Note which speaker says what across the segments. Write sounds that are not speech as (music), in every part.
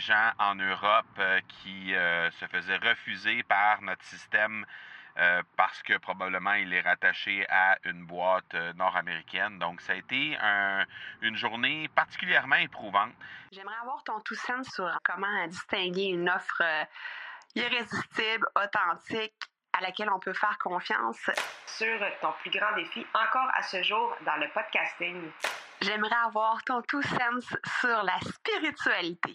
Speaker 1: gens en Europe euh, qui euh, se faisaient refuser par notre système euh, parce que probablement il est rattaché à une boîte nord-américaine. Donc, ça a été une journée particulièrement éprouvante.
Speaker 2: J'aimerais avoir ton tout sens sur comment distinguer une offre irrésistible, authentique, à laquelle on peut faire confiance.
Speaker 3: Sur ton plus grand défi encore à ce jour dans le podcasting.
Speaker 2: J'aimerais avoir ton tout sens sur la spiritualité.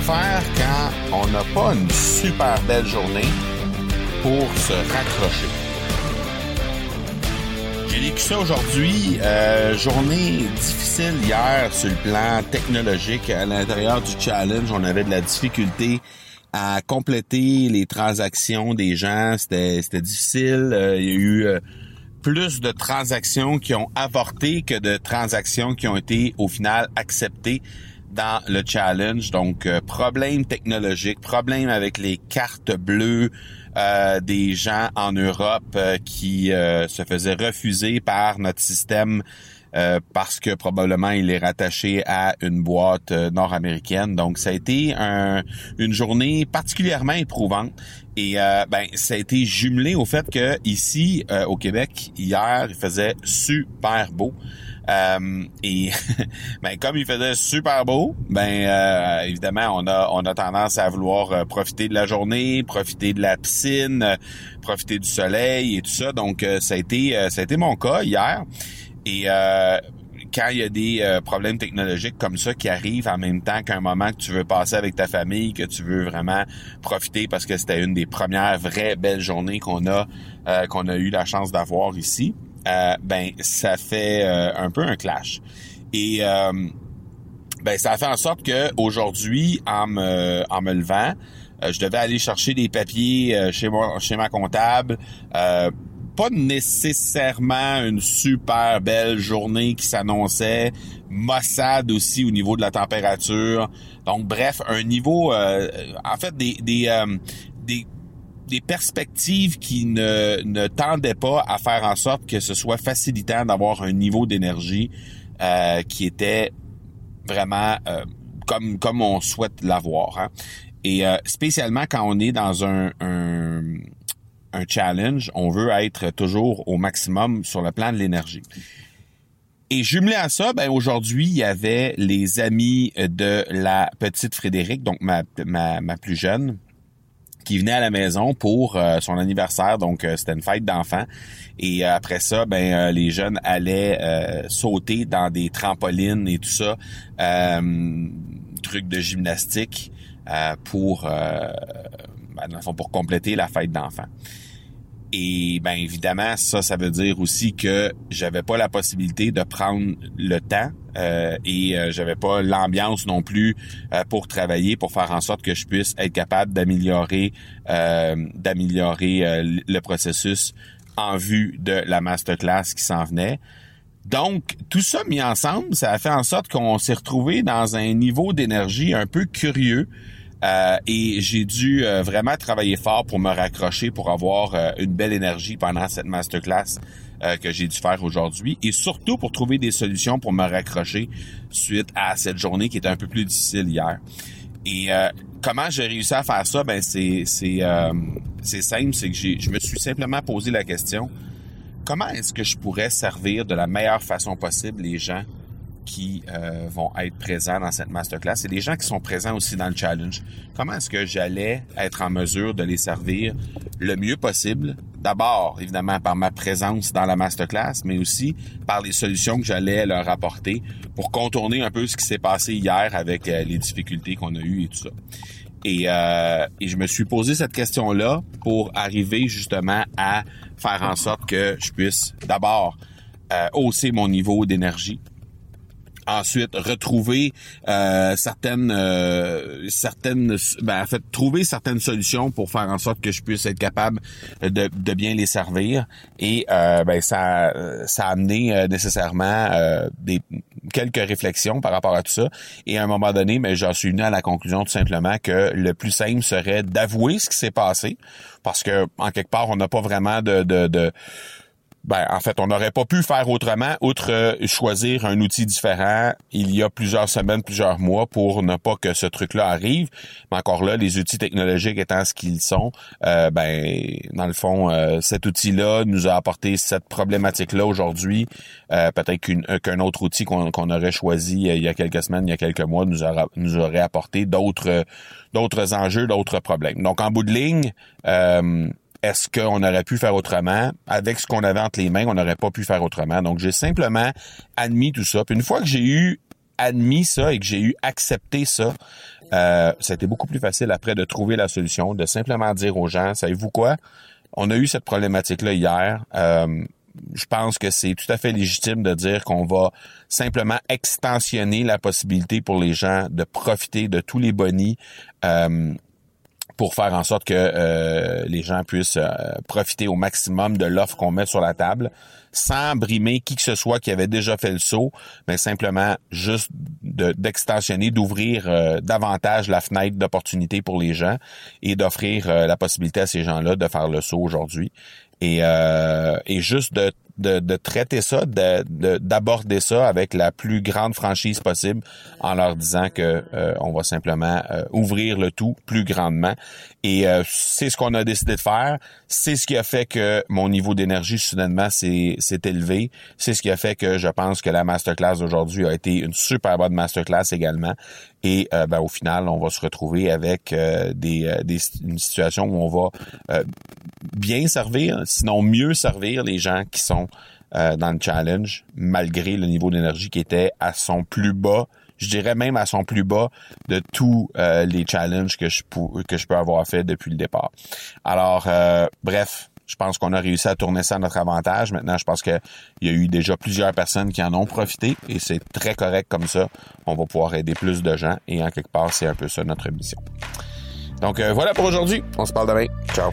Speaker 4: Faire quand on n'a pas une super belle journée pour se raccrocher? J'ai vécu ça aujourd'hui. Euh, journée difficile hier sur le plan technologique. À l'intérieur du challenge, on avait de la difficulté à compléter les transactions des gens. C'était difficile. Euh, il y a eu euh, plus de transactions qui ont avorté que de transactions qui ont été au final acceptées dans le challenge. Donc, euh, problème technologique, problème avec les cartes bleues des gens en Europe qui se faisaient refuser par notre système euh, parce que probablement il est rattaché à une boîte euh, nord-américaine. Donc ça a été une journée particulièrement éprouvante et euh, ben ça a été jumelé au fait que ici au Québec hier il faisait super beau. Et (laughs) ben comme il faisait super beau, ben évidemment on a on a tendance à vouloir profiter de la journée, profiter de la piscine, profiter du soleil et tout ça. Donc ça a été ça a été mon cas hier. Et euh, quand il y a des euh, problèmes technologiques comme ça qui arrivent en même temps qu'un moment que tu veux passer avec ta famille, que tu veux vraiment profiter parce que c'était une des premières vraies belles journées qu'on a euh, qu'on a eu la chance d'avoir ici, ben ça fait un peu un clash. Et ben ça a fait en sorte que aujourd'hui, en me en me levant, je devais aller chercher des papiers chez moi chez ma comptable pas nécessairement une super belle journée qui s'annonçait. Mossad aussi au niveau de la température. Donc bref, un niveau, euh, en fait des des, euh, des des perspectives qui ne, ne tendaient pas à faire en sorte que ce soit facilitant d'avoir un niveau d'énergie euh, qui était vraiment comme comme on souhaite l'avoir. Hein. Et spécialement quand on est dans un, un un challenge, on veut être toujours au maximum sur le plan de l'énergie. Et jumelé à ça, ben aujourd'hui, il y avait les amis de la petite Frédéric, donc ma, ma, ma plus jeune, qui venait à la maison pour euh, son anniversaire, donc euh, c'était une fête d'enfants. Et euh, après ça, ben les jeunes allaient sauter dans des trampolines et tout ça, trucs de gymnastique pour ben, pour compléter la fête d'enfants. Et ben évidemment, ça, ça veut dire aussi que j'avais pas la possibilité de prendre le temps euh, et euh, j'avais pas l'ambiance non plus euh, pour travailler, pour faire en sorte que je puisse être capable d'améliorer, d'améliorer le processus en vue de la masterclass qui s'en venait. Donc, tout ça mis ensemble, ça a fait en sorte qu'on s'est retrouvé dans un niveau d'énergie un peu curieux. Euh, et j'ai dû euh, vraiment travailler fort pour me raccrocher, pour avoir euh, une belle énergie pendant cette masterclass que j'ai dû faire aujourd'hui. Et surtout pour trouver des solutions pour me raccrocher suite à cette journée qui était un peu plus difficile hier. Et comment j'ai réussi à faire ça? Ben c'est c'est c'est simple, c'est que j'ai je me suis simplement posé la question comment est-ce que je pourrais servir de la meilleure façon possible les gens qui euh, vont être présents dans cette masterclass et les gens qui sont présents aussi dans le challenge. Comment est-ce que j'allais être en mesure de les servir le mieux possible? D'abord, évidemment, par ma présence dans la masterclass, mais aussi par les solutions que j'allais leur apporter pour contourner un peu ce qui s'est passé hier avec euh, les difficultés qu'on a eues et tout ça. Et, euh, et je me suis posé cette question-là pour arriver justement à faire en sorte que je puisse d'abord hausser mon niveau d'énergie, ensuite retrouver euh, certaines euh, certaines ben en fait trouver certaines solutions pour faire en sorte que je puisse être capable de, de bien les servir. Et euh, ben ça ça a amené nécessairement des quelques réflexions par rapport à tout ça. Et à un moment donné mais ben, j'en suis venu à la conclusion tout simplement que le plus simple serait d'avouer ce qui s'est passé. Parce que en quelque part on n'a pas vraiment de, de, de ben, en fait, on n'aurait pas pu faire autrement, outre euh, choisir un outil différent il y a plusieurs semaines, plusieurs mois pour ne pas que ce truc-là arrive. Mais encore là, les outils technologiques étant ce qu'ils sont, euh, ben, dans le fond, euh, cet outil-là nous a apporté cette problématique-là aujourd'hui. Peut-être qu'un autre outil qu'on aurait choisi il y a quelques semaines, il y a quelques mois, nous, nous aurait apporté d'autres d'autres enjeux, d'autres problèmes. Donc, en bout de ligne, est-ce qu'on aurait pu faire autrement? Avec ce qu'on avait entre les mains, on n'aurait pas pu faire autrement. Donc, j'ai simplement admis tout ça. Puis une fois que j'ai eu admis ça et que j'ai eu accepté ça, euh, été beaucoup plus facile après de trouver la solution, de simplement dire aux gens, savez-vous quoi? On a eu cette problématique-là hier. Euh, je pense que c'est tout à fait légitime de dire qu'on va simplement extensionner la possibilité pour les gens de profiter de tous les bonis euh, pour faire en sorte que euh, les gens puissent euh, profiter au maximum de l'offre qu'on met sur la table sans brimer qui que ce soit qui avait déjà fait le saut, mais simplement juste d'extensionner, d'ouvrir euh, davantage la fenêtre d'opportunité pour les gens et d'offrir la possibilité à ces gens-là de faire le saut aujourd'hui. Et, et juste de de, de traiter ça, d'aborder ça avec la plus grande franchise possible en leur disant que euh, on va simplement euh, ouvrir le tout plus grandement. Et euh, c'est ce qu'on a décidé de faire. C'est ce qui a fait que mon niveau d'énergie soudainement s'est élevé. C'est ce qui a fait que je pense que la masterclass d'aujourd'hui a été une super bonne masterclass également. Et ben, au final, on va se retrouver avec des, des, une situation où on va bien servir, sinon mieux servir les gens qui sont euh, dans le challenge, malgré le niveau d'énergie qui était à son plus bas. Je dirais même à son plus bas de tous euh, les challenges que je, que je peux avoir fait depuis le départ. Alors, euh, bref, je pense qu'on a réussi à tourner ça à notre avantage. Maintenant, je pense qu'il y a eu déjà plusieurs personnes qui en ont profité et c'est très correct comme ça. On va pouvoir aider plus de gens et en quelque part, c'est un peu ça notre mission. Donc voilà pour aujourd'hui. On se parle demain. Ciao.